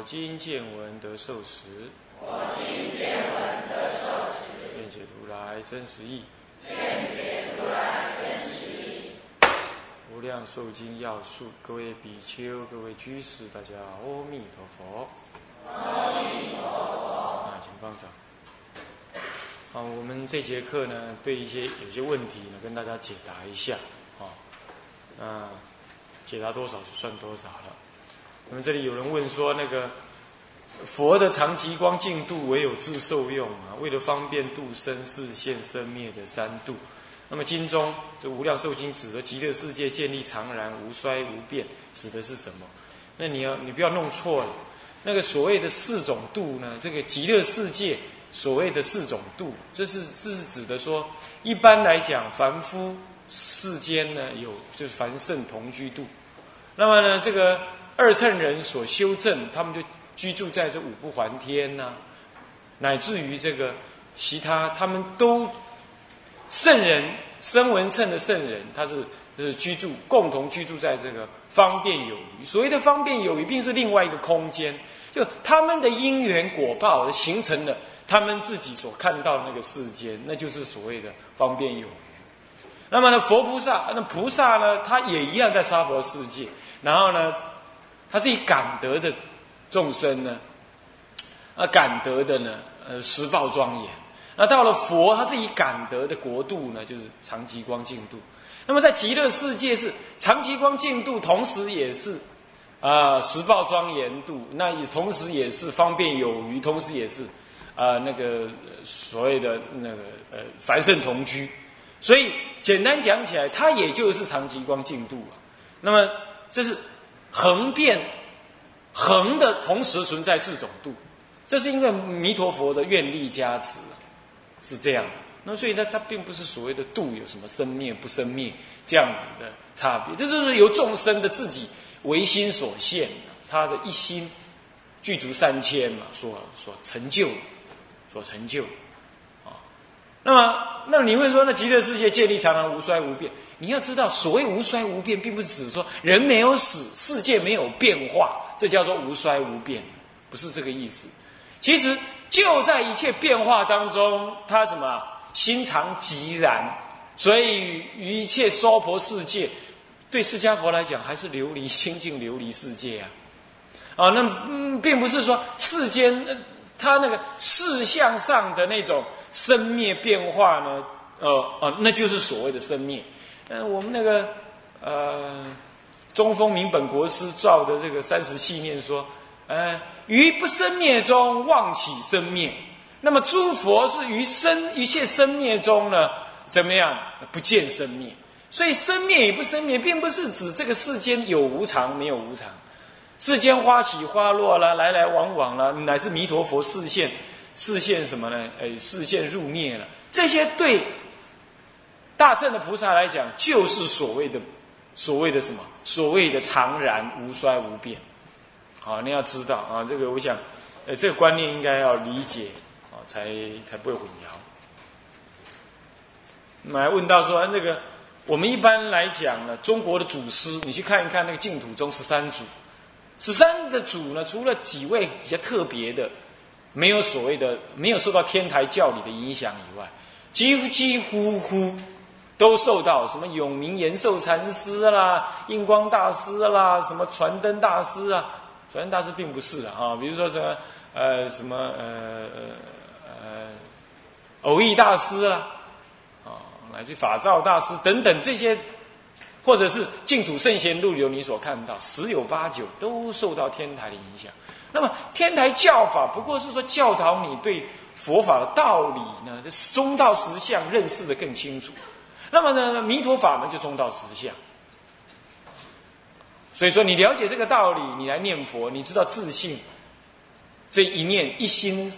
我今见闻得受持，我今见闻得受持，愿解如来真实义，愿解如来真实义。无量寿经要素，各位比丘、各位居士，大家阿弥陀佛。阿弥陀佛。啊，请放掌。啊，我们这节课呢，对一些有些问题呢，跟大家解答一下。啊，那解答多少就算多少了。那么这里有人问说，那个佛的长极光净度唯有自受用啊，为了方便度生世现生灭的三度。那么经中这无量寿经指的极乐世界建立常然无衰无变，指的是什么？那你要你不要弄错了。那个所谓的四种度呢，这个极乐世界所谓的四种度，这是这是指的说，一般来讲凡夫世间呢有就是凡圣同居度。那么呢这个。二乘人所修正，他们就居住在这五不还天呐，乃至于这个其他，他们都圣人声闻乘的圣人，他是就是居住共同居住在这个方便有余。所谓的方便有余，并是另外一个空间，就他们的因缘果报形成的他们自己所看到的那个世间，那就是所谓的方便有余。那么呢，佛菩萨那菩萨呢，他也一样在娑婆世界，然后呢。他是以感得的众生呢，啊，感得的呢，呃，十报庄严。那到了佛，他是以感得的国度呢，就是长极光净度。那么在极乐世界是长极光净度，同时也是啊十报庄严度。那也同时也是方便有余，同时也是啊那个所谓的那个呃凡圣同居。所以简单讲起来，它也就是长极光净度啊。那么这是。横变，横的同时存在四种度，这是因为弥陀佛的愿力加持，是这样。那所以呢，它并不是所谓的度有什么生灭不生灭这样子的差别，这就是由众生的自己唯心所现，他的一心具足三千嘛，所所成就，所成就。那么，那你会说，那极乐世界建立常常无衰无变？你要知道，所谓无衰无变，并不是指说人没有死，世界没有变化，这叫做无衰无变，不是这个意思。其实就在一切变化当中，他什么心常寂然，所以于一切娑婆世界，对释迦佛来讲，还是琉璃心境琉璃世界啊。啊，那嗯，并不是说世间。他那个事相上的那种生灭变化呢，呃呃，那就是所谓的生灭。嗯，我们那个呃，中风明本国师造的这个三十系念说，呃，于不生灭中妄起生灭。那么诸佛是于生一切生灭中呢，怎么样不见生灭？所以生灭与不生灭，并不是指这个世间有无常没有无常。世间花起花落了，来来往往了，乃至弥陀佛视线，视线什么呢？哎，视线入灭了。这些对大圣的菩萨来讲，就是所谓的所谓的什么？所谓的常然无衰无变。好，你要知道啊，这个我想，呃，这个观念应该要理解啊，才才不会混淆。那么问到说，那个我们一般来讲呢，中国的祖师，你去看一看那个净土中十三祖。十三的主呢，除了几位比较特别的，没有所谓的没有受到天台教理的影响以外，几乎几乎乎都受到什么永明延寿禅师啦、印光大师啦、什么传灯大师啊，传灯大师并不是的啊，比如说什么呃什么呃呃偶益大师啦，啊，乃至法照大师等等这些。或者是净土圣贤录有你所看到，十有八九都受到天台的影响。那么天台教法不过是说教导你对佛法的道理呢，这中道实相认识的更清楚。那么呢，弥陀法门就中道实相。所以说，你了解这个道理，你来念佛，你知道自信，这一念一心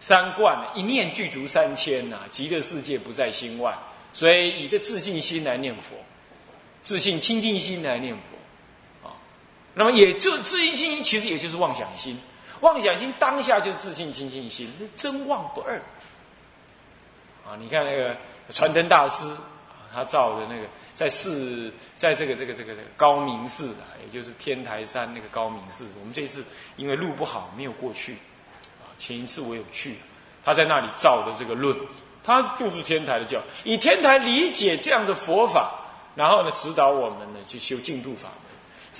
三观，一念具足三千呐，极乐世界不在心外。所以以这自信心来念佛，自信清净心来念佛，那么也就自信清净，其实也就是妄想心。妄想心当下就是自信清净心，真妄不二。啊，你看那个传灯大师，他造的那个在寺，在这个这个这个这个高明寺啊，也就是天台山那个高明寺。我们这次因为路不好，没有过去。啊，前一次我有去，他在那里造的这个论，他就是天台的教，以天台理解这样的佛法，然后呢指导我们呢去修净土法。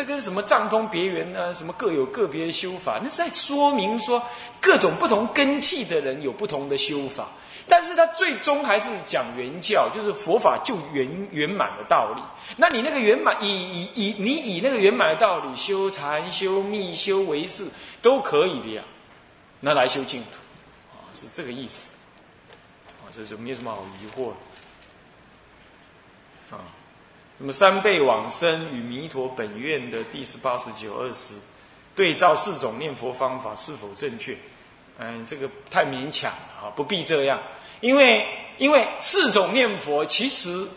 这跟什么藏通别圆呢？什么各有个别的修法？那是在说明说各种不同根器的人有不同的修法，但是他最终还是讲圆教，就是佛法就圆圆满的道理。那你那个圆满，以以以你以那个圆满的道理修禅、修密、修为识都可以的呀。那来修净土啊，是这个意思啊，这就没有什么好疑惑啊。那么三辈往生与弥陀本愿的第十八、十九、二十，对照四种念佛方法是否正确？嗯，这个太勉强了啊，不必这样。因为因为四种念佛其实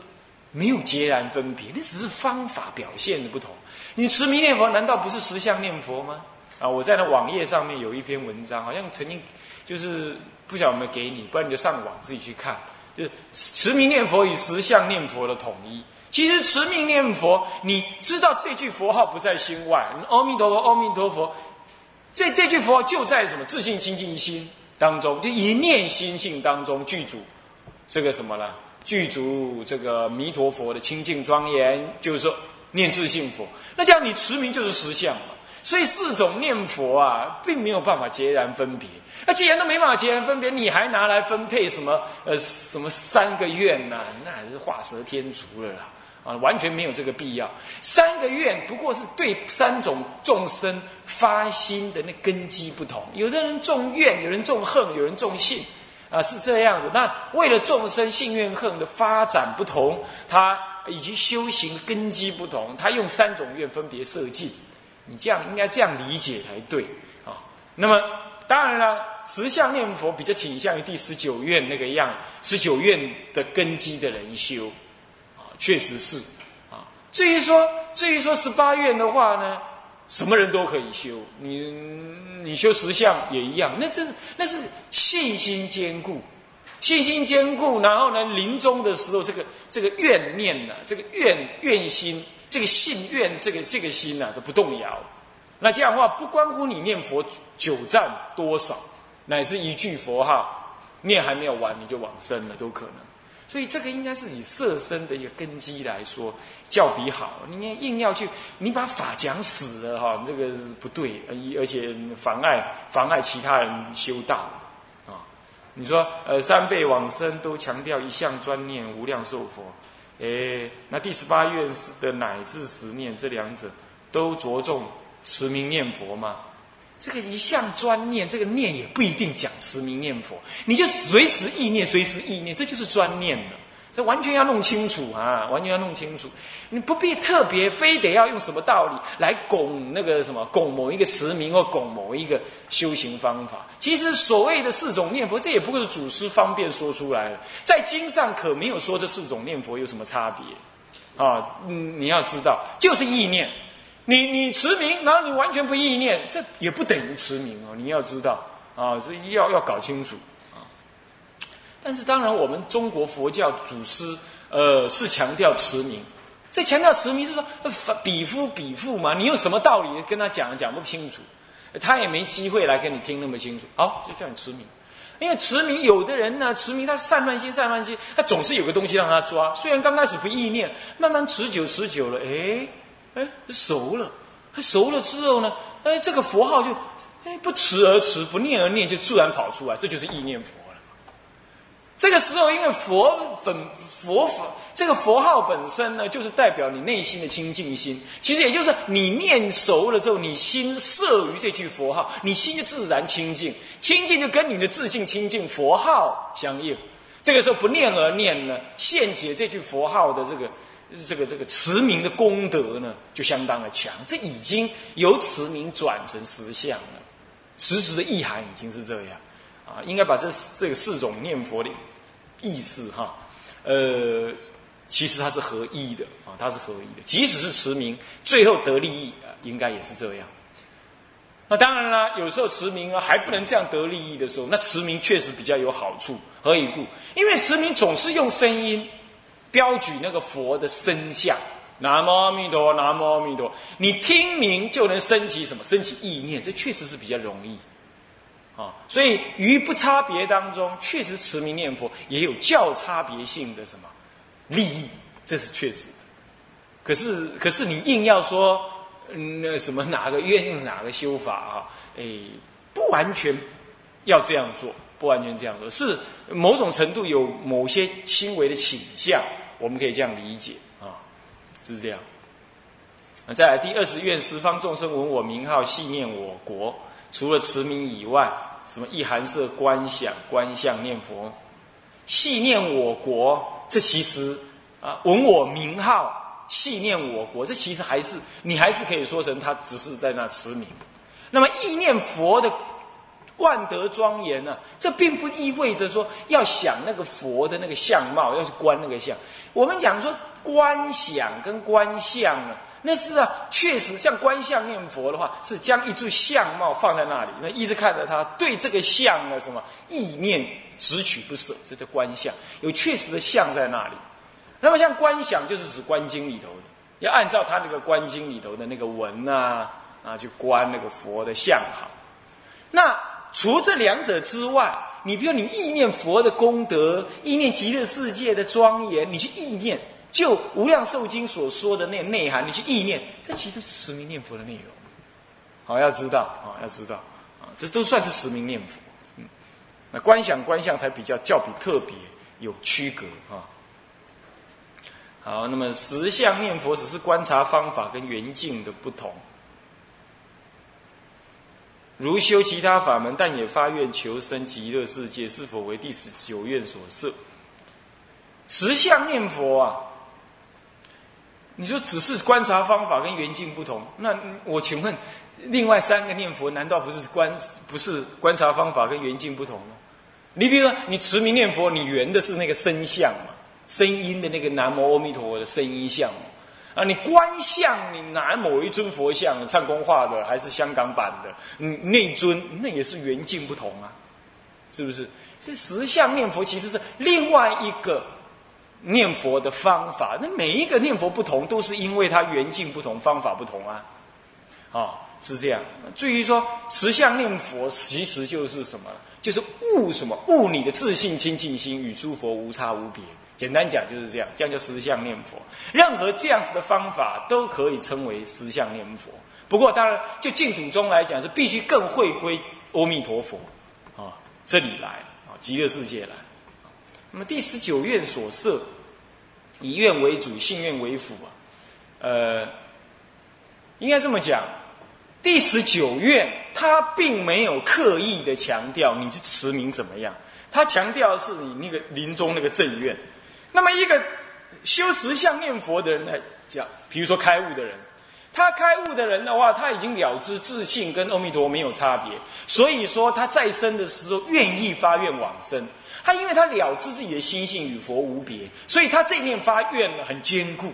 没有截然分别，那只是方法表现的不同。你持名念佛难道不是实相念佛吗？啊，我在那网页上面有一篇文章，好像曾经就是不晓得有没有给你，不然你就上网自己去看，就是持名念佛与实相念佛的统一。其实持名念佛，你知道这句佛号不在心外，阿弥陀佛，阿弥陀佛，这这句佛号就在什么自信清净心当中，就一念心性当中具足这个什么呢？具足这个弥陀佛的清净庄严，就是说念自信佛。那这样你持名就是实相嘛。所以四种念佛啊，并没有办法截然分别。那既然都没办法截然分别，你还拿来分配什么呃什么三个愿呐？那还是画蛇添足了啦。啊，完全没有这个必要。三个愿不过是对三种众生发心的那根基不同。有的人重怨，有人重恨，有人重信，啊，是这样子。那为了众生信怨恨的发展不同，他以及修行根基不同，他用三种愿分别设计。你这样应该这样理解才对啊。那么当然了，十相念佛比较倾向于第十九愿那个样，十九愿的根基的人修。确实是，啊，至于说至于说十八愿的话呢，什么人都可以修，你你修十相也一样，那这是那是信心坚固，信心坚固，然后呢，临终的时候，这个这个怨念呢，这个怨怨心，这个信愿，这个这个心呢，都不动摇。那这样的话，不关乎你念佛久战多少，乃至一句佛号念还没有完，你就往生了，都可能。所以这个应该是以色身的一个根基来说，较比好。你硬要去，你把法讲死了哈，这个不对，而且妨碍妨碍其他人修道啊。你说呃，三辈往生都强调一向专念无量寿佛，哎，那第十八愿的乃至十念这两者都着重持名念佛吗？这个一向专念，这个念也不一定讲持名念佛，你就随时意念，随时意念，这就是专念了。这完全要弄清楚啊，完全要弄清楚。你不必特别非得要用什么道理来拱那个什么，拱某一个持名或拱某一个修行方法。其实所谓的四种念佛，这也不过是祖师方便说出来的，在经上可没有说这四种念佛有什么差别啊。嗯，你要知道，就是意念。你你持名，然后你完全不意念，这也不等于持名哦。你要知道啊，这要要搞清楚啊。但是当然，我们中国佛教祖师呃是强调持名，这强调持名是说比夫比夫嘛，你用什么道理跟他讲讲不清楚，他也没机会来跟你听那么清楚。好，就叫你持名，因为持名有的人呢，持名他散乱心散乱心，他总是有个东西让他抓。虽然刚开始不意念，慢慢持久持久了，哎。哎，熟了，熟了之后呢，哎，这个佛号就，哎，不持而持，不念而念，就自然跑出来，这就是意念佛了。这个时候，因为佛本佛法，这个佛号本身呢，就是代表你内心的清净心。其实也就是你念熟了之后，你心摄于这句佛号，你心就自然清净，清净就跟你的自信清净佛号相应。这个时候不念而念呢，现解这句佛号的这个。这个这个持名的功德呢，就相当的强。这已经由持名转成实相了，实质的意涵已经是这样啊。应该把这这个四种念佛的意思哈，呃，其实它是合一的啊，它是合一的。即使是持名，最后得利益啊，应该也是这样。那当然啦，有时候持名啊还不能这样得利益的时候，那持名确实比较有好处。何以故？因为持名总是用声音标举那个佛的身相，南无阿弥陀，南无阿弥陀。你听名就能升起什么？升起意念，这确实是比较容易啊。所以于不差别当中，确实持名念佛也有较差别性的什么利益，这是确实的。可是，可是你硬要说。那什么哪个愿用哪个修法啊？哎，不完全要这样做，不完全这样做，是某种程度有某些轻微的倾向，我们可以这样理解啊，是这样。那再来第二十愿，十方众生闻我名号，系念我国。除了持名以外，什么意含色观想观相念佛，系念我国，这其实啊，闻我名号。系念我国，这其实还是你还是可以说成他只是在那持名。那么意念佛的万德庄严呢？这并不意味着说要想那个佛的那个相貌，要去观那个相。我们讲说观想跟观相呢，那是啊，确实像观相念佛的话，是将一柱相貌放在那里，那一直看着他，对这个相的什么意念直取不舍，这叫观相，有确实的相在那里。那么像观想，就是指观经里头的，要按照他那个观经里头的那个文啊啊去观那个佛的相好。那除这两者之外，你比如你意念佛的功德，意念极乐世界的庄严，你去意念，就无量寿经所说的那内涵，你去意念，这其实都是实名念佛的内容。好，要知道啊，要知道啊，这都算是实名念佛。嗯，那观想观相才比较较比特别有区隔啊。好，那么实相念佛只是观察方法跟缘境的不同。如修其他法门，但也发愿求生极乐世界，是否为第十九愿所设？十相念佛啊，你说只是观察方法跟缘境不同，那我请问，另外三个念佛难道不是观不是观察方法跟缘境不同吗？你比如说，你持名念佛，你缘的是那个身相嘛？声音的那个南无阿弥陀佛的声音像，啊，你观相，你拿某一尊佛像，唱功画的还是香港版的，嗯，那尊那也是缘境不同啊，是不是？这实相念佛其实是另外一个念佛的方法，那每一个念佛不同，都是因为它缘境不同，方法不同啊，啊，是这样。至于说实相念佛，其实就是什么？就是悟什么？悟你的自信清净心与诸佛无差无别。简单讲就是这样，这样叫实相念佛。任何这样子的方法都可以称为实相念佛。不过，当然就净土中来讲，是必须更会归阿弥陀佛啊这里来啊极乐世界来。那么第十九愿所设，以愿为主，信愿为辅啊。呃，应该这么讲，第十九愿他并没有刻意的强调你是持名怎么样，他强调的是你那个临终那个正愿。那么，一个修十相念佛的人来讲，比如说开悟的人，他开悟的人的话，他已经了知自信跟阿弥陀没有差别，所以说他在生的时候愿意发愿往生。他因为他了知自己的心性与佛无别，所以他这念发愿呢很坚固。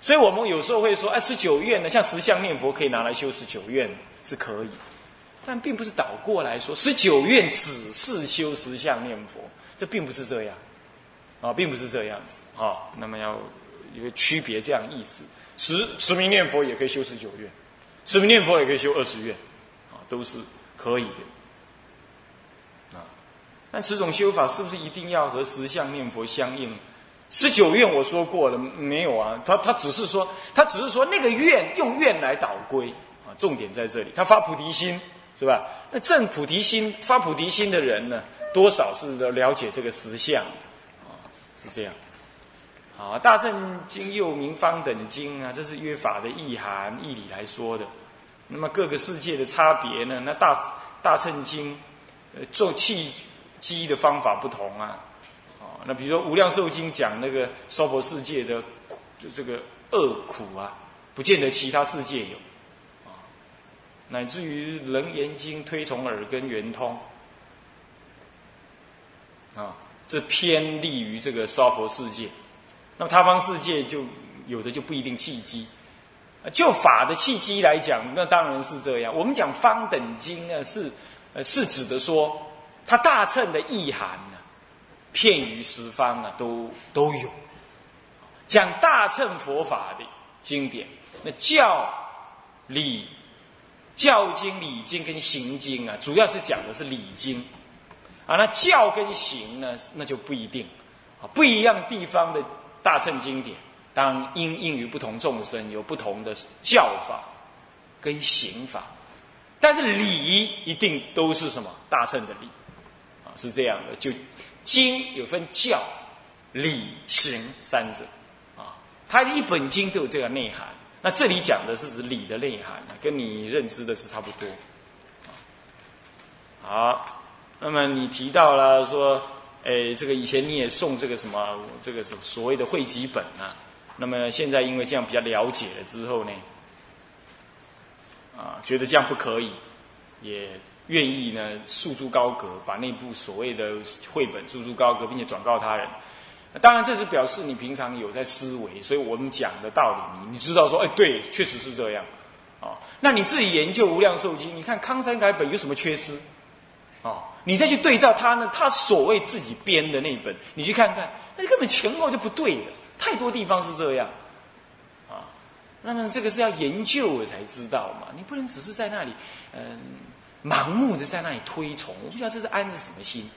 所以我们有时候会说，哎，十九愿呢，像十相念佛可以拿来修十九愿是可以，但并不是倒过来说十九愿只是修十相念佛，这并不是这样。啊，并不是这样子啊。那么要一个区别，这样意思。持持名念佛也可以修十九愿，持名念佛也可以修二十愿，啊，都是可以的。啊，但此种修法是不是一定要和十相念佛相应？十九愿我说过了，没有啊。他他只是说，他只是说那个愿用愿来导归啊。重点在这里，他发菩提心是吧？那正菩提心发菩提心的人呢，多少是了解这个实相的。是这样，好，《大乘经》又名方等经啊，这是约法的意涵、义理来说的。那么各个世界的差别呢？那大大乘经，呃，做契机的方法不同啊，啊，那比如说《无量寿经》讲那个娑婆世界的就这个恶苦啊，不见得其他世界有啊，乃至于《楞严经》推崇耳根圆通啊，这偏利于这个娑婆世界。那么他方世界就有的就不一定契机。就法的契机来讲，那当然是这样。我们讲方等经呢，是呃是指的说，它大乘的意涵呢，片于十方啊，都都有。讲大乘佛法的经典，那教理教经、理经跟行经啊，主要是讲的是理经啊。那教跟行呢，那就不一定啊，不一样地方的大乘经典。当应应于不同众生，有不同的教法跟刑法，但是理一定都是什么大乘的理啊，是这样的。就经有分教、理、行三者啊，它一本经都有这个内涵。那这里讲的是指理的内涵，跟你认知的是差不多。啊好，那么你提到了说，诶，这个以前你也送这个什么，这个什所谓的汇集本啊。那么现在因为这样比较了解了之后呢，啊，觉得这样不可以，也愿意呢诉诸高阁，把那部所谓的绘本诉诸高阁，并且转告他人。当然，这是表示你平常有在思维，所以我们讲的道理，你你知道说，哎，对，确实是这样。啊，那你自己研究无量寿经，你看康山改本有什么缺失？你再去对照他呢，他所谓自己编的那本，你去看看，那根本前后就不对了。太多地方是这样，啊，那么这个是要研究了才知道嘛，你不能只是在那里，嗯，盲目的在那里推崇，我不知道这是安着什么心，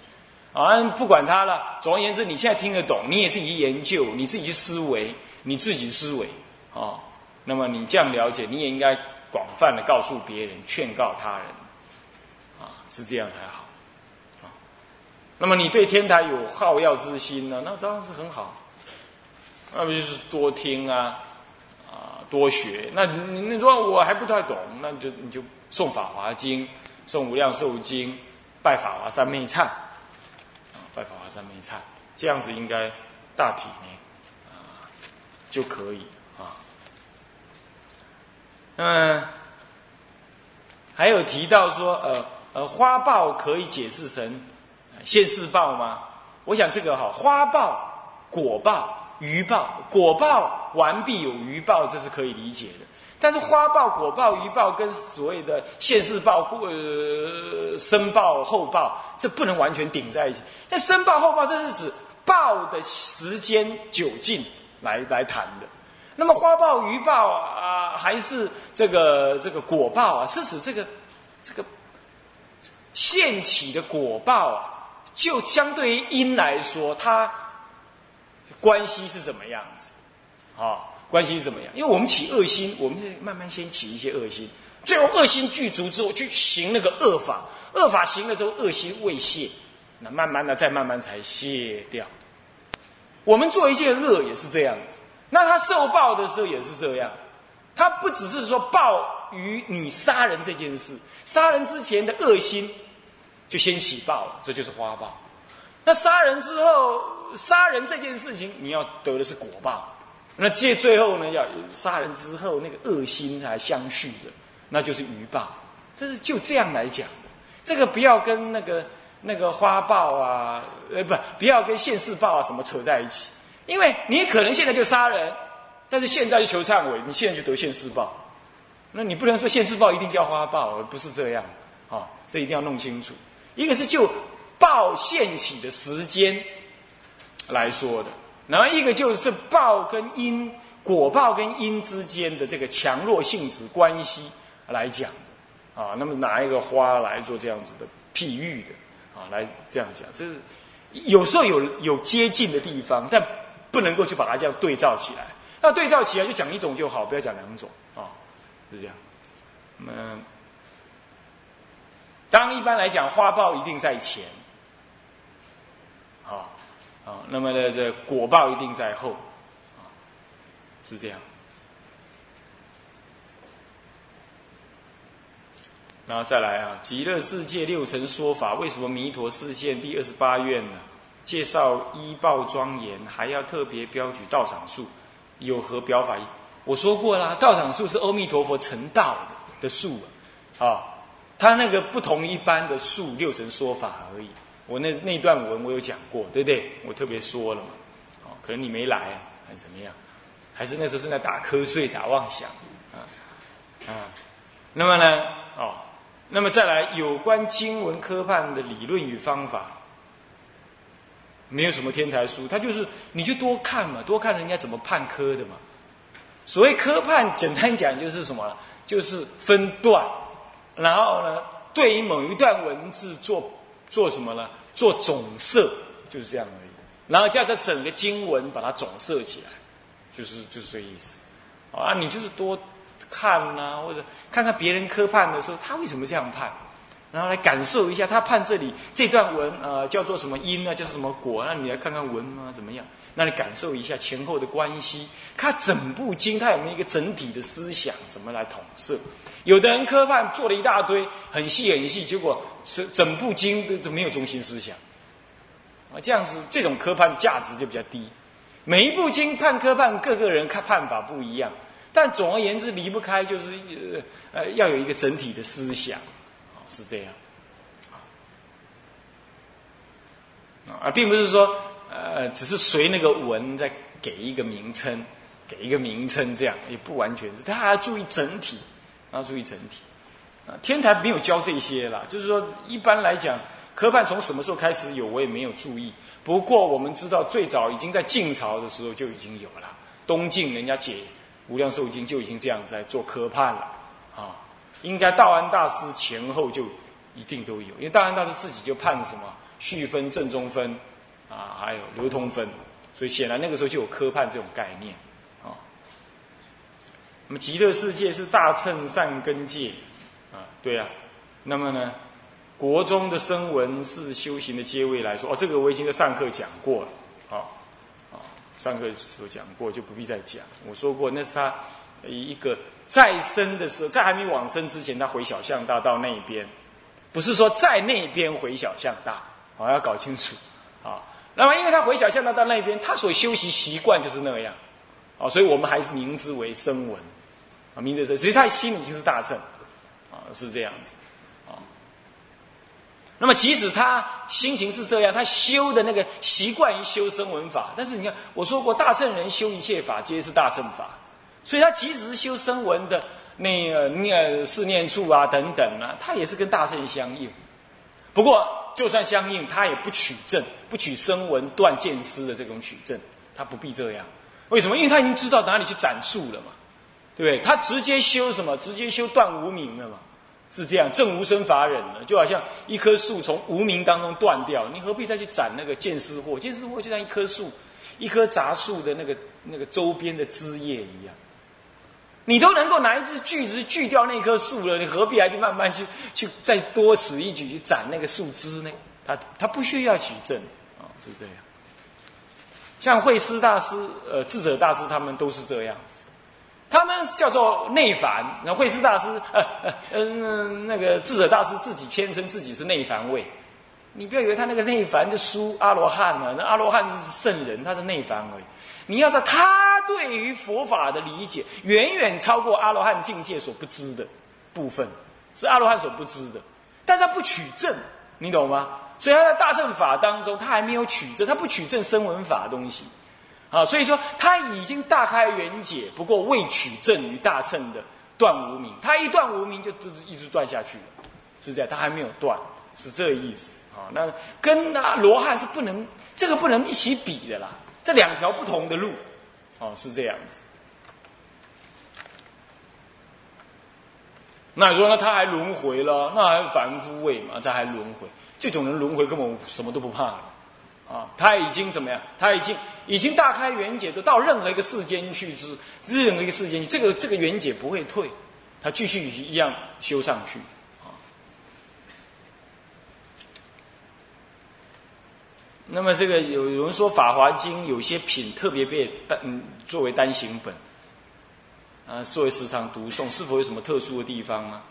啊，不管他了。总而言之，你现在听得懂，你也自己研究，你自己去思维，你自己思维，啊，那么你这样了解，你也应该广泛的告诉别人，劝告他人，啊，是这样才好，那么你对天台有好要之心呢，那当然是很好。那不就是多听啊，啊，多学。那你你说我还不太懂，那就你就诵《法华经》，诵《无量寿经》，拜法华三昧忏，啊，拜法华三昧忏，这样子应该大体呢，啊，就可以啊。嗯，还有提到说，呃呃，花报可以解释成现世报吗？我想这个哈，花报、果报。余报果报完毕有余报，这是可以理解的。但是花报、果报、余报跟所谓的现世报、呃生报、后报，这不能完全顶在一起。那生报、后报，这是指报的时间久近来来谈的。那么花报、余报啊，还是这个这个果报啊，是指这个这个现起的果报啊，就相对于因来说，它。关系是怎么样子？啊，关系是怎么样？因为我们起恶心，我们慢慢先起一些恶心，最后恶心具足之后，去行那个恶法，恶法行了之后，恶心未泄，那慢慢的再慢慢才卸掉。我们做一件恶也是这样子，那他受报的时候也是这样，他不只是说报于你杀人这件事，杀人之前的恶心就先起报，这就是花报。那杀人之后。杀人这件事情，你要得的是果报。那这最后呢，要杀人之后那个恶心才相续的，那就是余报。这是就这样来讲的。这个不要跟那个那个花报啊，呃，不，不要跟现世报啊什么扯在一起。因为你可能现在就杀人，但是现在就求忏悔，你现在就得现世报。那你不能说现世报一定叫花报，不是这样啊。这一定要弄清楚。一个是就报现起的时间。来说的，然后一个就是报跟因果报跟因之间的这个强弱性质关系来讲，啊，那么拿一个花来做这样子的譬喻的，啊，来这样讲，这是有时候有有接近的地方，但不能够去把它这样对照起来。那对照起来就讲一种就好，不要讲两种啊，是这样。那么，当一般来讲，花报一定在前。啊，那么呢，这果报一定在后，啊，是这样。然后再来啊，极乐世界六层说法，为什么弥陀示现第二十八愿呢？介绍医报庄严，还要特别标举道场数，有何表法？我说过啦，道场数是阿弥陀佛成道的的数啊，啊，他那个不同一般的数六层说法而已。我那那段文我有讲过，对不对？我特别说了嘛，哦，可能你没来还是怎么样？还是那时候正在打瞌睡、打妄想啊啊？那么呢，哦，那么再来有关经文科判的理论与方法，没有什么天台书，他就是你就多看嘛，多看人家怎么判科的嘛。所谓科判，简单讲就是什么？就是分段，然后呢，对于某一段文字做。做什么呢？做总色，就是这样而已。然后叫这整个经文把它总色起来，就是就是这个意思。啊，你就是多看呐，或者看看别人科判的时候，他为什么这样判，然后来感受一下他判这里这段文呃叫做什么因啊，叫什么果，那你来看看文啊怎么样？那你感受一下前后的关系，看整部经它有没有一个整体的思想，怎么来统摄？有的人科判做了一大堆，很细很细，结果是整部经都都没有中心思想，啊，这样子这种科判价值就比较低。每一部经判科判，各个人看判法不一样，但总而言之离不开就是呃呃要有一个整体的思想，是这样，啊，并不是说呃只是随那个文再给一个名称，给一个名称这样也不完全是，他还要注意整体。要注意整体，啊，天台没有教这些啦。就是说，一般来讲，科判从什么时候开始有，我也没有注意。不过我们知道，最早已经在晋朝的时候就已经有了。东晋人家解《无量寿经》就已经这样在做科判了，啊，应该道安大师前后就一定都有，因为道安大师自己就判什么序分、正中分，啊，还有流通分，所以显然那个时候就有科判这种概念。那么极乐世界是大乘善根界，啊，对啊。那么呢，国中的声闻是修行的阶位来说，哦，这个我已经在上课讲过了，啊，啊，上课时候讲过，就不必再讲。我说过，那是他一个再生的时候，在还没往生之前，他回小象大到那一边，不是说在那边回小象大，啊，要搞清楚，啊。那么因为他回小象大到那边，他所修习习惯就是那样，啊，所以我们还是名之为声闻。啊，明哲是，其实他心里已经是大乘，啊，是这样子，啊。那么即使他心情是这样，他修的那个习惯于修声闻法，但是你看我说过，大乘人修一切法皆是大乘法，所以他即使是修声闻的那个念四念处啊等等啊，他也是跟大乘相应。不过就算相应，他也不取证，不取声闻断见思的这种取证，他不必这样。为什么？因为他已经知道哪里去斩树了嘛。对不对？他直接修什么？直接修断无名了嘛？是这样，正无生法忍了。就好像一棵树从无名当中断掉，你何必再去斩那个见思货？见思货就像一棵树，一棵杂树的那个那个周边的枝叶一样。你都能够拿一支锯子锯掉那棵树了，你何必还去慢慢去去再多此一举去斩那个树枝呢？他他不需要取证啊，是这样。像慧思大师、呃智者大师，他们都是这样子。他们叫做内凡，那慧师大师，呃呃嗯，那个智者大师自己谦称自己是内凡位。你不要以为他那个内凡就输阿罗汉了，那阿罗汉是圣人，他是内凡而已。你要知道，他对于佛法的理解远远超过阿罗汉境界所不知的部分，是阿罗汉所不知的。但是他不取证，你懂吗？所以他在大乘法当中，他还没有取证，他不取证声闻法的东西。啊，所以说他已经大开圆解，不过未取证于大乘的断无名，他一断无名就就一直断下去，是这样，他还没有断，是这个意思啊。那跟那罗汉是不能，这个不能一起比的啦，这两条不同的路，哦，是这样子。那你说那他还轮回了，那还凡夫位嘛，这还轮回，这种人轮回根本什么都不怕。啊，他已经怎么样？他已经已经大开圆解，就到任何一个世间去之，任何一个世间，这个这个圆解不会退，他继续一样修上去。啊，那么这个有有人说《法华经》有些品特别被单作为单行本，啊，作为时常读诵，是否有什么特殊的地方吗？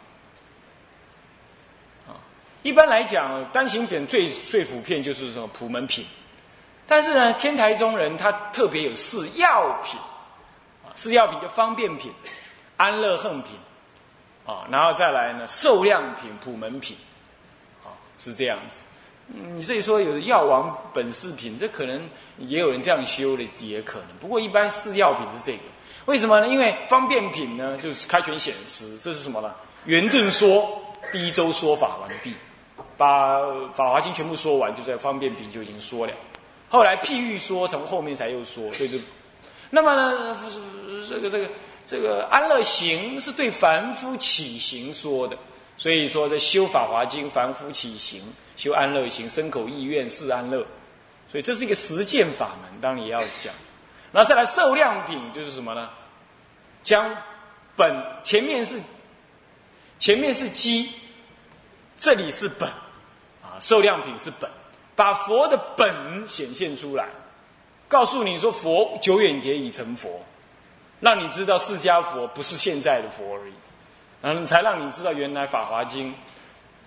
一般来讲，单行本最最普遍就是什么普门品，但是呢，天台宗人他特别有四药品，啊，四药品就方便品、安乐横品，啊，然后再来呢受量品、普门品，啊，是这样子。你所以说有药王本事品，这可能也有人这样修的，也可能。不过一般四药品是这个，为什么呢？因为方便品呢，就是开权显实，这是什么呢？圆顿说第一周说法完毕，把《法华经》全部说完，就在方便品就已经说了。后来譬喻说，从后面才又说，所以就，那么呢，这个这个这个安乐行是对凡夫起行说的，所以说在修《法华经》，凡夫起行。修安乐行，身口意愿是安乐，所以这是一个实践法门，当然也要讲。然后再来受量品，就是什么呢？将本前面是前面是基，这里是本受量品是本，把佛的本显现出来，告诉你说佛久远劫已成佛，让你知道释迦佛不是现在的佛而已，嗯，才让你知道原来《法华经》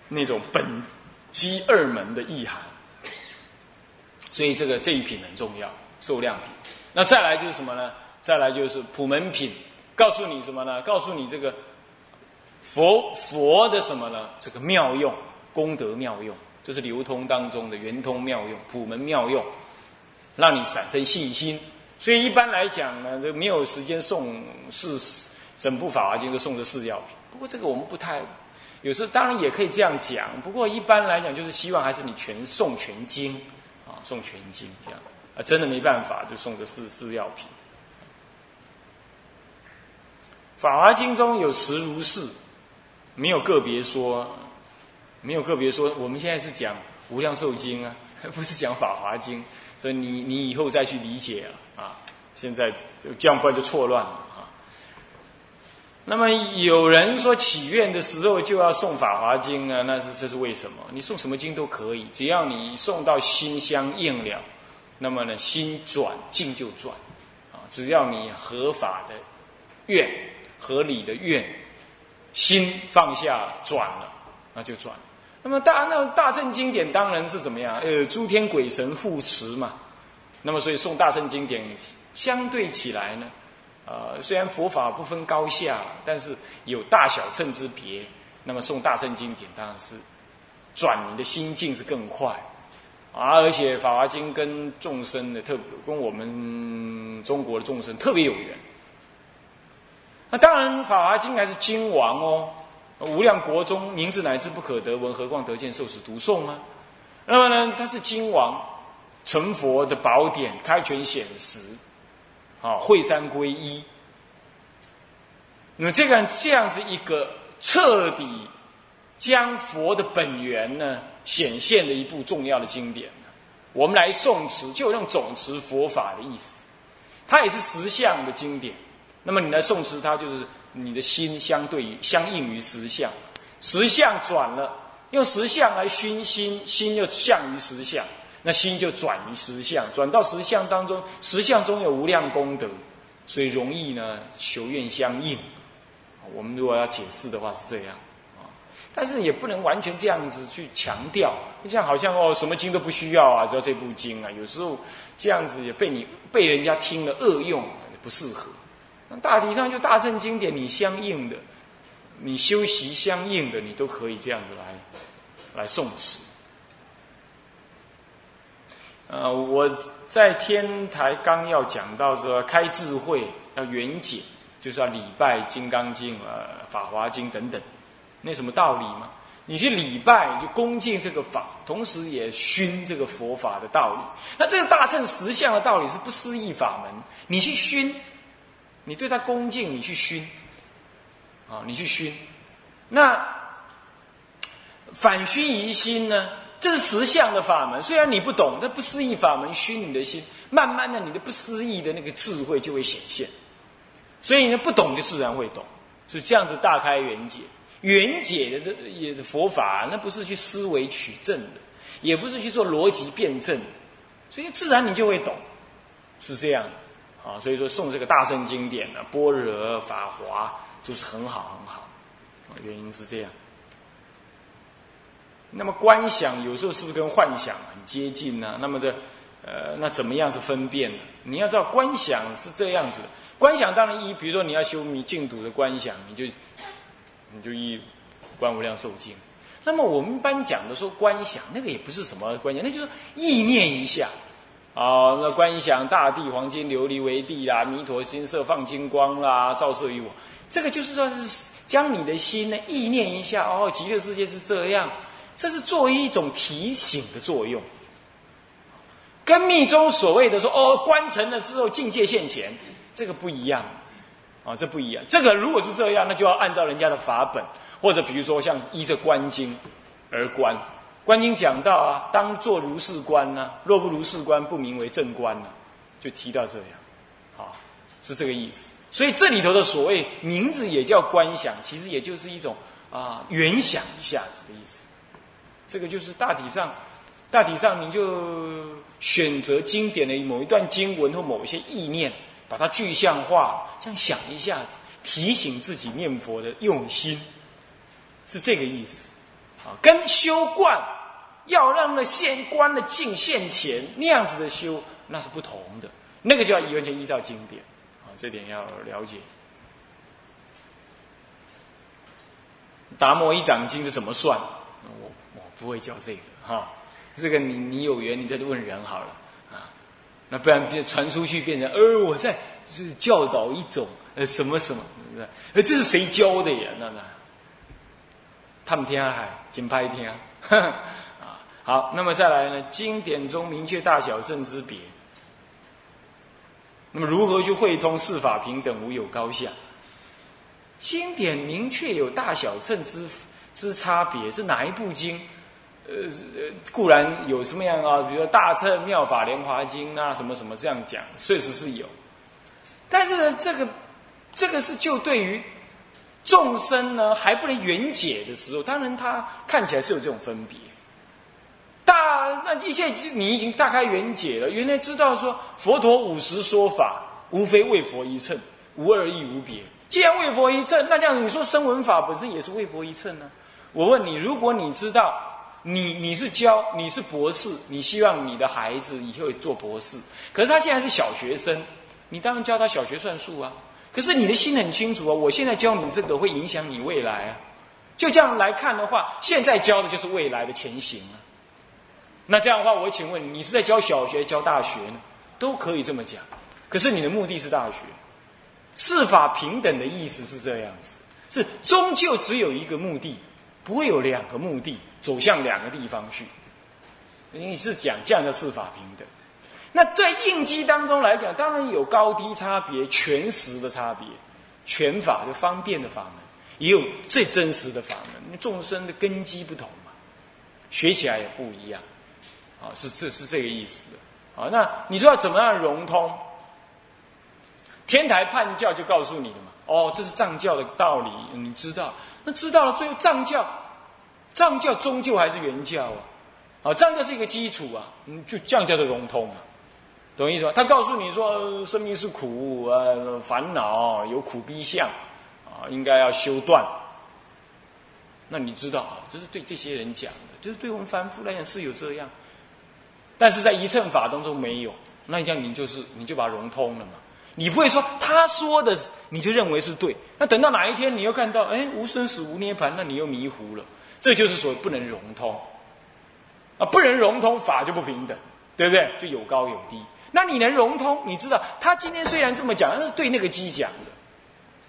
那种本。积二门的意涵，所以这个这一品很重要，受量品。那再来就是什么呢？再来就是普门品，告诉你什么呢？告诉你这个佛佛的什么呢？这个妙用功德妙用，这是流通当中的圆通妙用，普门妙用，让你产生信心。所以一般来讲呢，这没有时间送四整部法华经都送这四药品。不过这个我们不太。有时候当然也可以这样讲，不过一般来讲就是希望还是你全送全经，啊，送全经这样，啊，真的没办法就送这四四药品。法华经中有实如是，没有个别说，没有个别说。我们现在是讲无量寿经啊，不是讲法华经，所以你你以后再去理解啊，啊，现在就这样不然就错乱了啊。那么有人说祈愿的时候就要送《法华经》呢？那是这是为什么？你送什么经都可以，只要你送到心相应了，那么呢心转境就转，啊，只要你合法的愿、合理的愿，心放下转了，那就转。那么大那大圣经典当然是怎么样？呃，诸天鬼神护持嘛。那么所以送大圣经典，相对起来呢？呃，虽然佛法不分高下，但是有大小乘之别。那么送大圣经典，当然是转你的心境是更快啊！而且《法华经》跟众生的特，跟我们中国的众生特别有缘。那当然，《法华经》还是经王哦，无量国中名字乃至不可得闻，何况得见受持读诵啊？那么呢，它是经王成佛的宝典，开权显实。啊，会三归一。那么这个这样子一个彻底将佛的本源呢显现的一部重要的经典我们来诵持就用总持佛法的意思，它也是实相的经典。那么你来诵持它，就是你的心相对于相应于实相，实相转了，用实相来熏心，心又向于实相。那心就转于实相，转到实相当中，实相中有无量功德，所以容易呢求愿相应。我们如果要解释的话是这样啊，但是也不能完全这样子去强调，你像好像哦什么经都不需要啊，只要这部经啊，有时候这样子也被你被人家听了恶用，不适合。那大体上就大圣经典，你相应的，你修习相应的，你都可以这样子来来诵持。呃，我在天台刚要讲到说开智慧要圆解，就是要礼拜《金刚经》呃《法华经》等等，那什么道理吗？你去礼拜，就恭敬这个法，同时也熏这个佛法的道理。那这个大乘实相的道理是不思议法门，你去熏，你对他恭敬，你去熏，啊，你去熏，那反熏疑心呢？这是实相的法门，虽然你不懂，这不思议法门熏你的心，慢慢的你的不思议的那个智慧就会显现。所以呢，不懂就自然会懂，是这样子大开圆解。圆解的这也佛法，那不是去思维取证的，也不是去做逻辑辩证，所以自然你就会懂，是这样啊。所以说送这个大圣经典呢，般若法华就是很好很好，原因是这样。那么观想有时候是不是跟幻想很接近呢？那么这，呃，那怎么样是分辨呢？你要知道观想是这样子的，观想当然一，比如说你要修你净土的观想，你就你就一观无量寿经。那么我们一般讲的说观想，那个也不是什么观想，那就是意念一下哦。那观想大地黄金琉璃为地啦，弥陀金色放金光啦，照射于我，这个就是说是将你的心呢意念一下哦，极乐世界是这样，这是作为一种提醒的作用。跟密宗所谓的说哦，关成了之后境界现前，这个不一样，啊，这不一样。这个如果是这样，那就要按照人家的法本，或者比如说像依着观经而观。观经讲到啊，当作如是观呢，若不如是观，不名为正观呢，就提到这样，啊，是这个意思。所以这里头的所谓名字也叫观想，其实也就是一种啊，原想一下子的意思。这个就是大体上。大体上，你就选择经典的某一段经文或某一些意念，把它具象化，这样想一下子，提醒自己念佛的用心，是这个意思。啊，跟修观要让那现观的境现前那样子的修，那是不同的。那个就要完全依照经典，啊，这点要了解。达摩一掌经是怎么算？我我不会教这个哈。这个你你有缘，你再问人好了啊，那不然就传出去变成，呃，我在是教导一种呃什么什么，呃，这是谁教的呀？那那，他们听海紧拍听啊，好，那么再来呢？经典中明确大小圣之别，那么如何去会通四法平等无有高下？经典明确有大小乘之之差别，是哪一部经？呃，固然有什么样啊？比如说《大乘妙法莲华经》啊，什么什么这样讲，确实是有。但是呢，这个这个是就对于众生呢还不能圆解的时候，当然他看起来是有这种分别。大那一切你已经大开圆解了，原来知道说佛陀五十说法，无非为佛一乘，无二亦无别。既然为佛一乘，那这样你说声闻法本身也是为佛一乘呢？我问你，如果你知道。你你是教你是博士，你希望你的孩子以后做博士，可是他现在是小学生，你当然教他小学算术啊。可是你的心很清楚啊，我现在教你这个会影响你未来啊。就这样来看的话，现在教的就是未来的前行啊。那这样的话，我请问你是在教小学教大学呢？都可以这么讲。可是你的目的是大学，四法平等的意思是这样子，是终究只有一个目的，不会有两个目的。走向两个地方去，你是讲这样的四法平等。那在应机当中来讲，当然有高低差别、全实的差别。全法就方便的法门，也有最真实的法门。众生的根基不同嘛，学起来也不一样。啊，是这是这个意思的。啊，那你说要怎么样融通？天台判教就告诉你的嘛。哦，这是藏教的道理，你知道。那知道了，最后藏教。藏教终究还是原教啊，啊，藏教是一个基础啊，嗯，就这样叫做融通啊，懂意思吗？他告诉你说，生命是苦啊，烦恼有苦逼相啊，应该要修断。那你知道啊，这是对这些人讲的，就是对我们凡夫来讲是有这样，但是在一乘法当中没有。那你这样你就是你就把它融通了嘛，你不会说他说的你就认为是对，那等到哪一天你又看到哎无生死无涅盘，那你又迷糊了。这就是所谓不能融通啊，不能融通法就不平等，对不对？就有高有低。那你能融通？你知道他今天虽然这么讲，但是对那个鸡讲的，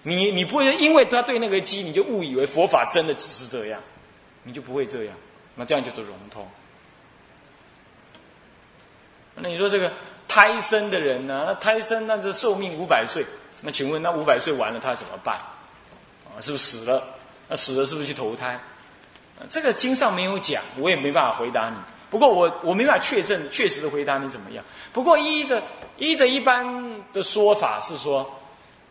你你不会因为他对那个鸡，你就误以为佛法真的只是这样，你就不会这样。那这样叫做融通。那你说这个胎生的人呢？那胎生那这寿命五百岁，那请问那五百岁完了他怎么办？啊，是不是死了？那死了是不是去投胎？这个经上没有讲，我也没办法回答你。不过我我没办法确证确实的回答你怎么样。不过依着依着一般的说法是说，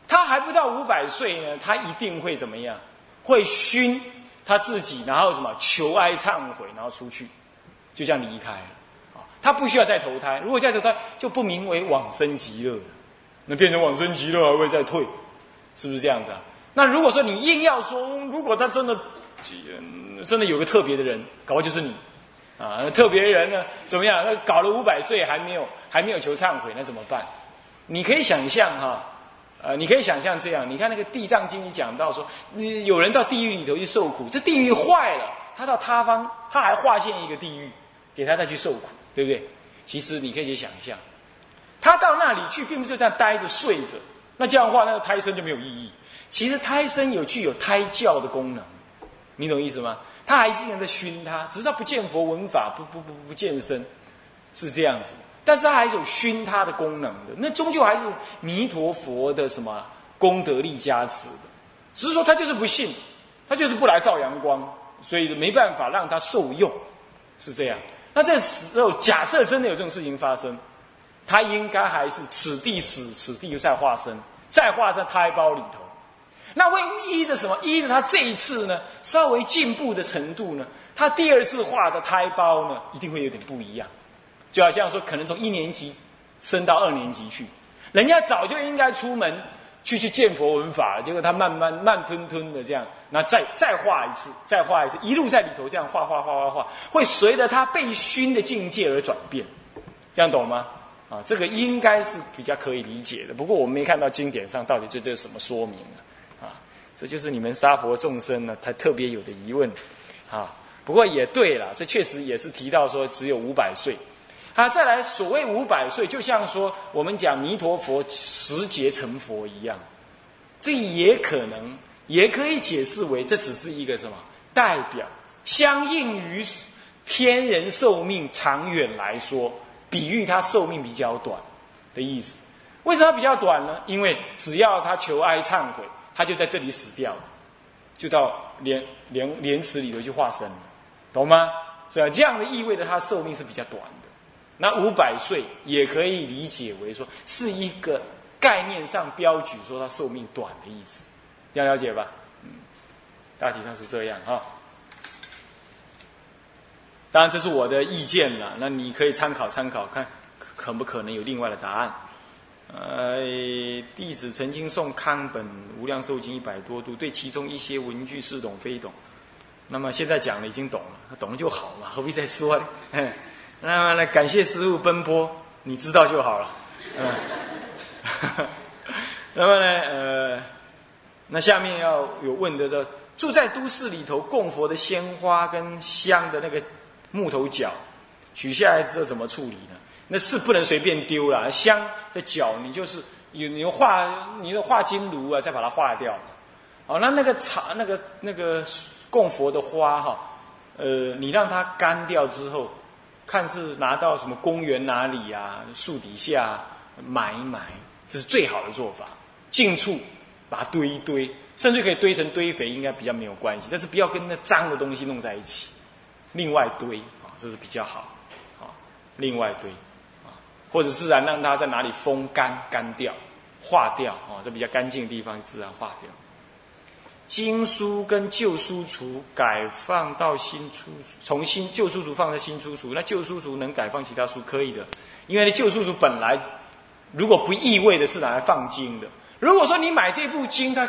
他还不到五百岁呢，他一定会怎么样？会熏他自己，然后什么求哀忏悔，然后出去，就这样离开了。他不需要再投胎。如果再投胎，就不名为往生极乐，那变成往生极乐还会再退，是不是这样子啊？那如果说你硬要说，如果他真的。真的有个特别的人，搞不好就是你。啊，特别人呢怎么样？那搞了五百岁还没有还没有求忏悔，那怎么办？你可以想象哈，呃，你可以想象这样，你看那个《地藏经》里讲到说，有人到地狱里头去受苦，这地狱坏了，他到他方，他还划线一个地狱给他再去受苦，对不对？其实你可以去想象，他到那里去，并不是这样待着睡着，那这样的话，那个胎生就没有意义。其实胎生有具有胎教的功能，你懂意思吗？他还是在熏他，只是他不见佛闻法，不不不不见身，是这样子。但是他还是有熏他的功能的，那终究还是弥陀佛的什么功德力加持的。只是说他就是不信，他就是不来照阳光，所以没办法让他受用，是这样。那这时候假设真的有这种事情发生，他应该还是此地死，此地又再化身，再化在胎胞里头。那会依着什么？依着他这一次呢，稍微进步的程度呢，他第二次化的胎胞呢，一定会有点不一样。就好像说，可能从一年级升到二年级去，人家早就应该出门去去见佛闻法了，结果他慢慢慢吞吞的这样，那再再画一次，再画一次，一路在里头这样画画画画画，会随着他被熏的境界而转变，这样懂吗？啊，这个应该是比较可以理解的。不过我们没看到经典上到底对这什么说明啊。啊这就是你们杀佛众生呢，才特别有的疑问，啊，不过也对了，这确实也是提到说只有五百岁，啊，再来所谓五百岁，就像说我们讲弥陀佛十劫成佛一样，这也可能也可以解释为这只是一个什么代表，相应于天人寿命长远来说，比喻他寿命比较短的意思。为什么比较短呢？因为只要他求哀忏悔。他就在这里死掉了，就到莲莲莲池里头去化身了，懂吗？是吧？这样的意味着他寿命是比较短的。那五百岁也可以理解为说是一个概念上标举说他寿命短的意思，要了解吧？嗯，大体上是这样哈。当然这是我的意见了，那你可以参考参考，看可不可能有另外的答案。呃，弟子曾经诵康本《无量寿经》一百多度，对其中一些文句似懂非懂。那么现在讲了，已经懂了，懂了就好嘛，何必再说呢？那么呢，感谢师傅奔波，你知道就好了。嗯，那么呢，呃，那下面要有问的说，住在都市里头供佛的鲜花跟香的那个木头角，取下来之后怎么处理呢？那是不能随便丢了，香的角你就是有你化你的化金炉啊，再把它化掉。哦，那那个茶那个那个供佛的花哈，呃，你让它干掉之后，看是拿到什么公园哪里啊，树底下埋一埋，这是最好的做法。近处把它堆一堆，甚至可以堆成堆肥，应该比较没有关系。但是不要跟那脏的东西弄在一起，另外堆啊，这是比较好。啊，另外堆啊。或者自然让它在哪里风干干掉、化掉啊，这比较干净的地方自然化掉。经书跟旧书橱改放到新书，从新旧书橱放在新书橱，那旧书橱能改放其他书可以的，因为旧书橱本来如果不异味的是拿来放经的。如果说你买这部经，它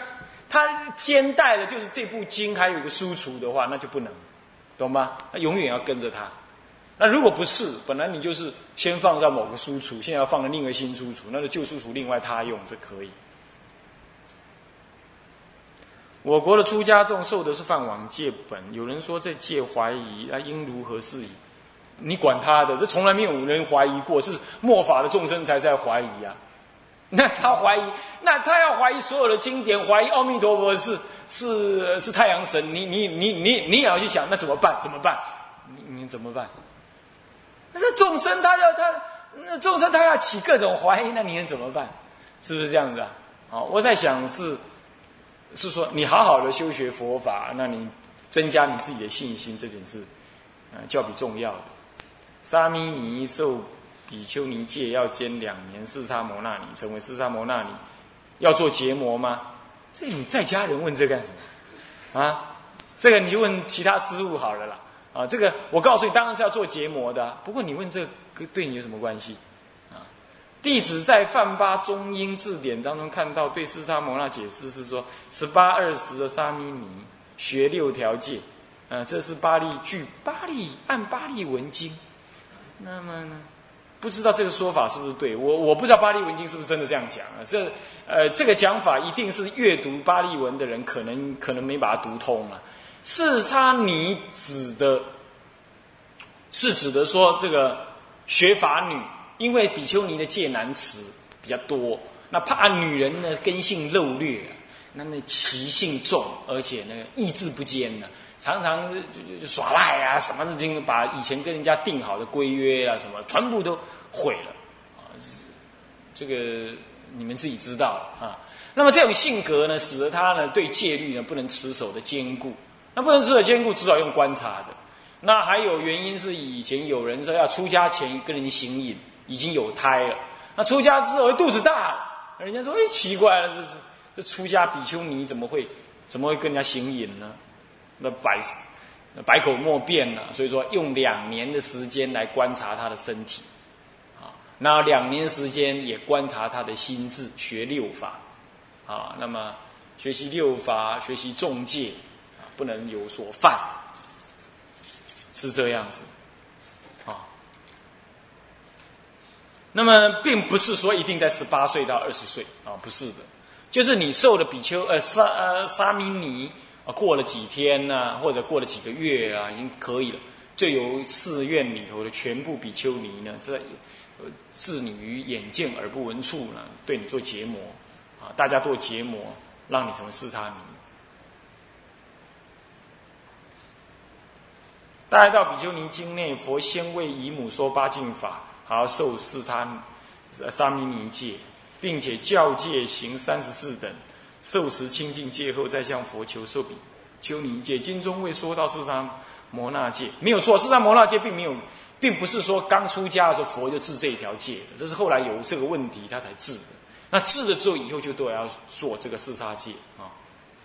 它兼带的就是这部经，还有一个书橱的话，那就不能，懂吗？它永远要跟着它。那如果不是，本来你就是先放在某个书橱，现在要放在另一个新书橱，那个旧书橱另外他用，这可以。我国的出家众受的是饭碗戒本，有人说这戒怀疑，那应如何是矣？你管他的，这从来没有人怀疑过，是末法的众生才在怀疑啊。那他怀疑，那他要怀疑所有的经典，怀疑阿弥陀佛是是是太阳神，你你你你你也要去想，那怎么办？怎么办？你你怎么办？那众生他要他，那众生他要起各种怀疑，那你能怎么办？是不是这样子啊？好，我在想是，是说你好好的修学佛法，那你增加你自己的信心，这点是，呃，较比重要的。沙弥尼受比丘尼戒要兼两年，四沙摩那尼成为四沙摩那尼，要做结魔吗？这你在家人问这干什么？啊，这个你就问其他师傅好了啦。啊，这个我告诉你，当然是要做结膜的。不过你问这个对你有什么关系？啊，弟子在《范巴中英字典》当中看到，对四沙摩那解释是说：十八二十的沙弥尼学六条戒，呃，这是巴利据巴利按巴利文经，那么呢，不知道这个说法是不是对？我我不知道巴利文经是不是真的这样讲啊？这呃，这个讲法一定是阅读巴利文的人可能可能没把它读通啊。四沙尼指的，是指的说这个学法女，因为比丘尼的戒难词比较多，那怕女人呢根性漏劣，那那习性重，而且呢意志不坚呢，常常就就就耍赖啊，什么事情把以前跟人家定好的规约啊什么全部都毁了啊，这个你们自己知道啊。那么这种性格呢，使得他呢对戒律呢不能持守的坚固。那不能持守坚固，至少用观察的。那还有原因是以前有人说要出家前跟人行淫，已经有胎了。那出家之后肚子大了，人家说：“哎，奇怪了，这这这出家比丘尼怎么会怎么会跟人家行淫呢？”那百百口莫辩了。所以说，用两年的时间来观察他的身体，啊，那两年时间也观察他的心智，学六法，啊，那么学习六法，学习众戒。啊不能有所犯，是这样子，啊。那么，并不是说一定在十八岁到二十岁啊，不是的，就是你受了比丘呃沙呃沙弥尼啊，过了几天呢，或者过了几个月啊，已经可以了，就由寺院里头的全部比丘尼呢，这呃置你于眼见而不闻处呢，对你做结膜啊，大家做结膜，让你成为四沙弥。大到比丘尼经内，佛先为姨母说八敬法，还要受四参沙弥尼戒，并且教戒行三十四等，受持清净戒后，再向佛求受比丘尼戒。经中未说到四三摩那戒，没有错。四三摩那戒并没有，并不是说刚出家的时候佛就治这一条戒的，这是后来有这个问题他才治的。那治了之后，以后就都要做这个四杀戒啊，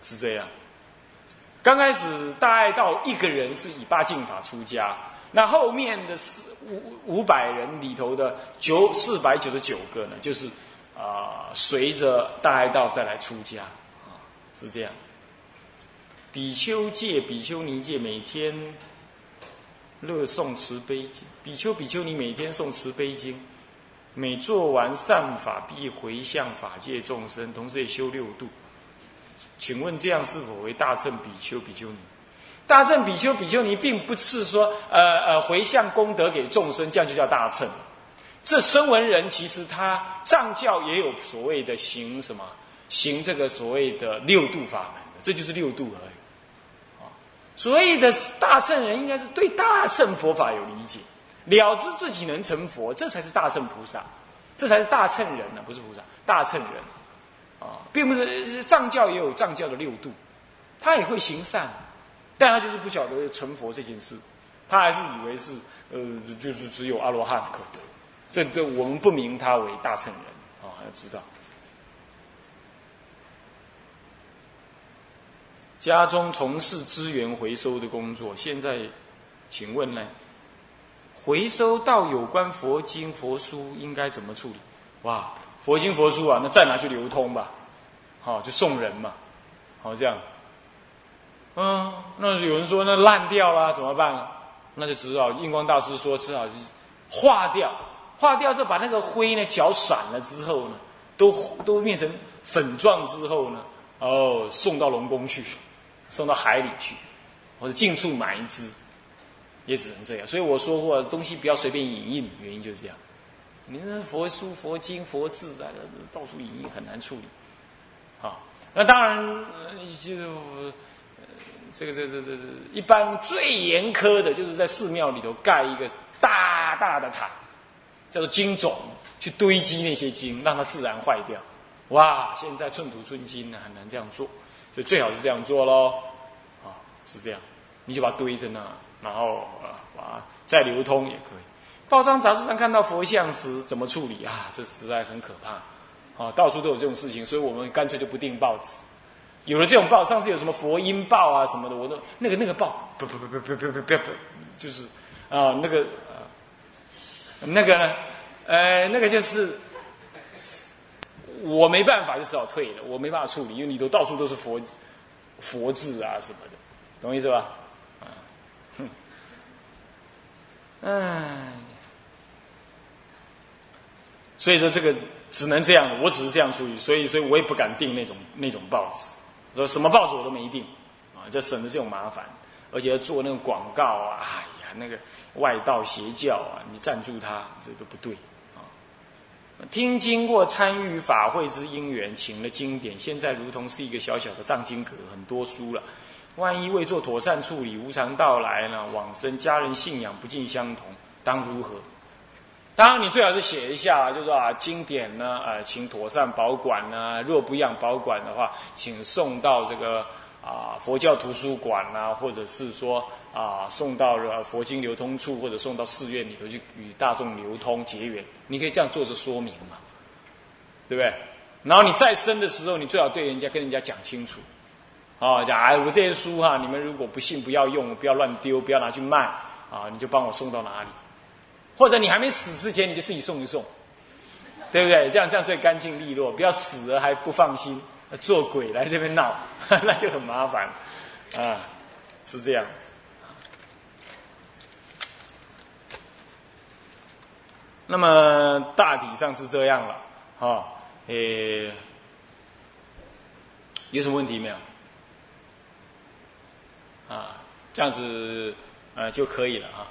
是这样。刚开始大爱到一个人是以八敬法出家，那后面的四五五百人里头的九四百九十九个呢，就是啊随着大爱道再来出家啊，是这样。比丘戒、比丘尼戒每天乐诵慈悲经，比丘比丘尼每天诵慈悲经，每做完善法必回向法界众生，同时也修六度。请问这样是否为大乘比丘、比丘尼？大乘比丘、比丘尼，并不是说呃呃回向功德给众生，这样就叫大乘。这声闻人其实他藏教也有所谓的行什么行这个所谓的六度法门，这就是六度而已。啊，所谓的大乘人应该是对大乘佛法有理解，了知自己能成佛，这才是大乘菩萨，这才是大乘人呢，不是菩萨，大乘人。啊，并不是藏教也有藏教的六度，他也会行善，但他就是不晓得成佛这件事，他还是以为是呃，就是只有阿罗汉可得，这这我们不明他为大乘人啊，要知道。家中从事资源回收的工作，现在请问呢，回收到有关佛经佛书应该怎么处理？哇！佛经佛书啊，那再拿去流通吧，好就送人嘛，好这样。嗯，那有人说那烂掉了怎么办？那就只好印光大师说只好是化掉，化掉之后把那个灰呢搅散了之后呢，都都变成粉状之后呢，哦送到龙宫去，送到海里去，或者近处买一只，也只能这样。所以我说过，东西不要随便引印，原因就是这样。你那佛书、佛经、佛字在到处引印很难处理，啊，那当然就是，呃这个、这、这、这、这，一般最严苛的就是在寺庙里头盖一个大大的塔，叫做经种，去堆积那些经，让它自然坏掉。哇，现在寸土寸金呢，很难这样做，所以最好是这样做喽，啊，是这样，你就把它堆在那，然后啊，把再流通也可以。报章杂志上看到佛像时怎么处理啊？这实在很可怕，啊，到处都有这种事情，所以我们干脆就不订报纸。有了这种报，上次有什么佛音报啊什么的，我都那个那个报，不不不不不不不不，就是啊那个那个呢，呃那个就是我没办法，就只好退了。我没办法处理，因为里头到处都是佛佛字啊什么的，懂意思吧？啊，哼，哎，所以说这个只能这样，我只是这样处理，所以所以我也不敢订那种那种报纸，说什么报纸我都没订，啊，就省得这种麻烦，而且要做那种广告啊，那个外道邪教啊，你赞助他这都不对啊。听经过参与法会之因缘，请了经典，现在如同是一个小小的藏经阁，很多书了。万一未做妥善处理，无常到来呢？往生家人信仰不尽相同，当如何？当然，你最好是写一下，就说啊，经典呢，呃，请妥善保管呢。若不让保管的话，请送到这个啊佛教图书馆啊，或者是说啊送到了佛经流通处，或者送到寺院里头去与大众流通结缘。你可以这样做着说明嘛，对不对？然后你再生的时候，你最好对人家跟人家讲清楚。啊，讲哎，我这些书哈，你们如果不信，不要用，不要乱丢，不要拿去卖啊！你就帮我送到哪里，或者你还没死之前，你就自己送一送，对不对？这样这样最干净利落，不要死了还不放心，做鬼来这边闹，那就很麻烦啊！是这样。那么大体上是这样了，哈，诶，有什么问题没有？啊，这样子，呃，就可以了啊。